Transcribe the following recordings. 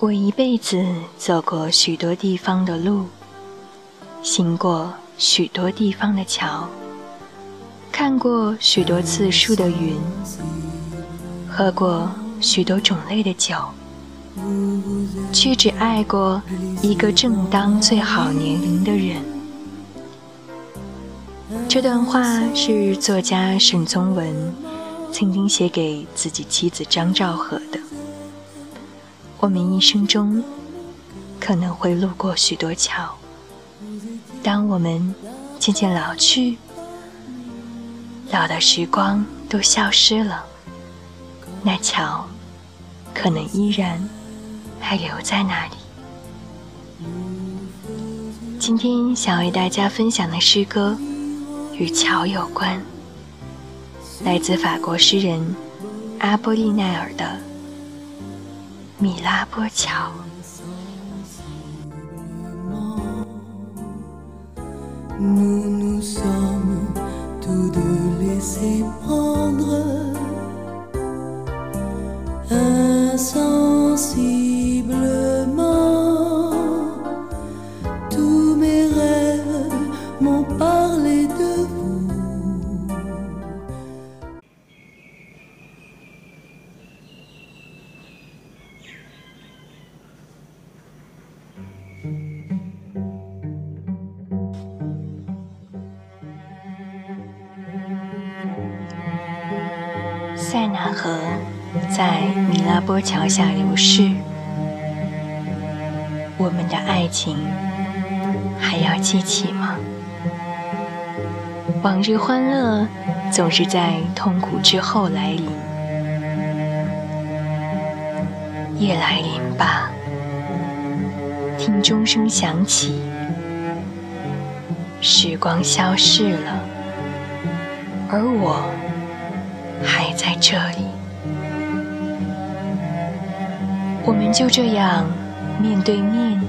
我一辈子走过许多地方的路，行过许多地方的桥，看过许多次数的云，喝过许多种类的酒，却只爱过一个正当最好年龄的人。这段话是作家沈从文曾经写给自己妻子张兆和的。我们一生中可能会路过许多桥，当我们渐渐老去，老的时光都消失了，那桥可能依然还留在那里。今天想为大家分享的诗歌与桥有关，来自法国诗人阿波利奈尔的。米拉波桥。 塞纳河在米拉波桥下流逝，我们的爱情还要记起吗？往日欢乐总是在痛苦之后来临，夜来临吧，听钟声响起，时光消逝了，而我。还在这里，我们就这样面对面，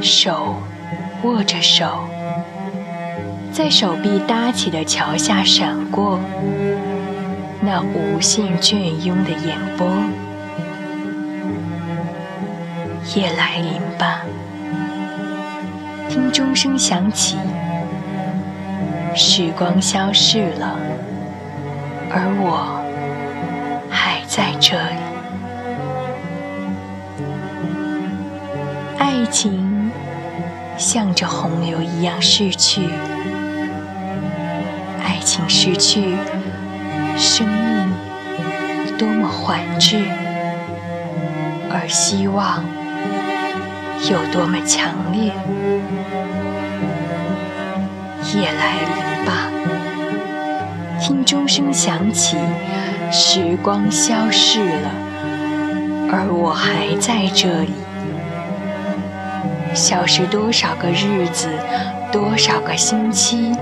手握着手，在手臂搭起的桥下闪过那无限隽永的眼波。夜来临吧，听钟声响起，时光消逝了。而我还在这里。爱情像这洪流一样逝去，爱情逝去，生命多么缓滞，而希望有多么强烈。夜来临吧。听钟声响起，时光消逝了，而我还在这里。消失多少个日子，多少个星期，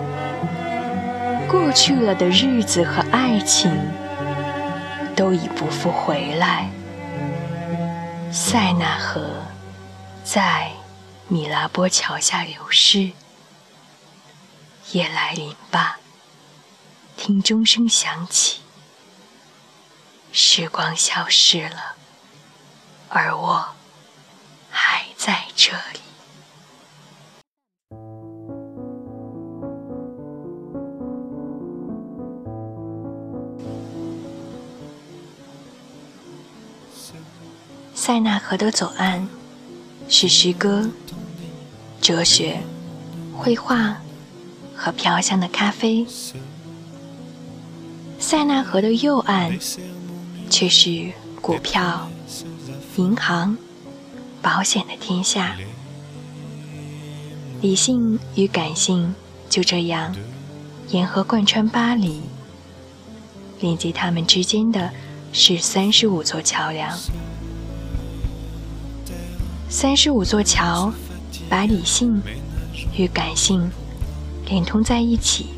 过去了的日子和爱情，都已不复回来。塞纳河在米拉波桥下流逝，夜来临吧。听钟声响起，时光消失了，而我还在这里。塞纳河的左岸是诗歌、哲学、绘画和飘香的咖啡。塞纳河的右岸，却是股票、银行、保险的天下。理性与感性就这样沿河贯穿巴黎，连接他们之间的是三十五座桥梁。三十五座桥把理性与感性连通在一起。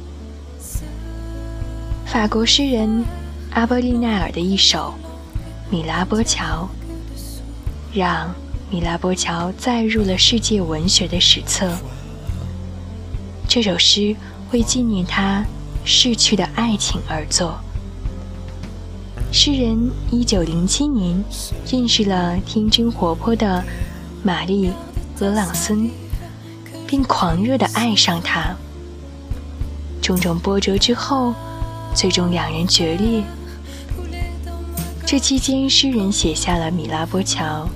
法国诗人阿波利奈尔的一首《米拉波桥》，让米拉波桥载入了世界文学的史册。这首诗为纪念他逝去的爱情而作。诗人一九零七年认识了天真活泼的玛丽·俄朗森，并狂热地爱上她。种种波折之后。最终两人决裂。这期间，诗人写下了《米拉波桥》。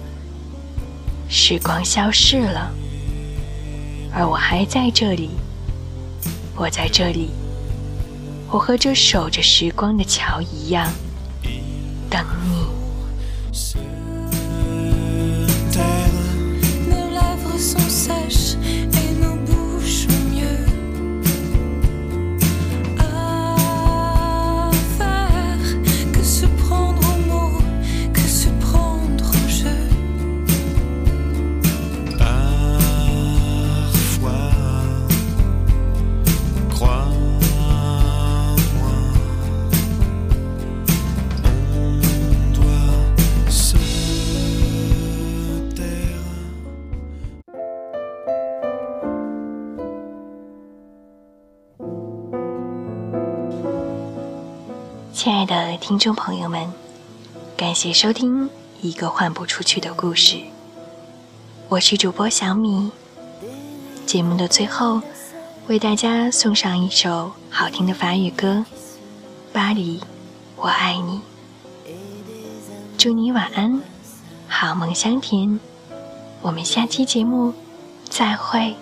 时光消逝了，而我还在这里。我在这里，我和这守着时光的桥一样，亲爱的听众朋友们，感谢收听《一个换不出去的故事》，我是主播小米。节目的最后，为大家送上一首好听的法语歌《巴黎，我爱你》。祝你晚安，好梦香甜。我们下期节目再会。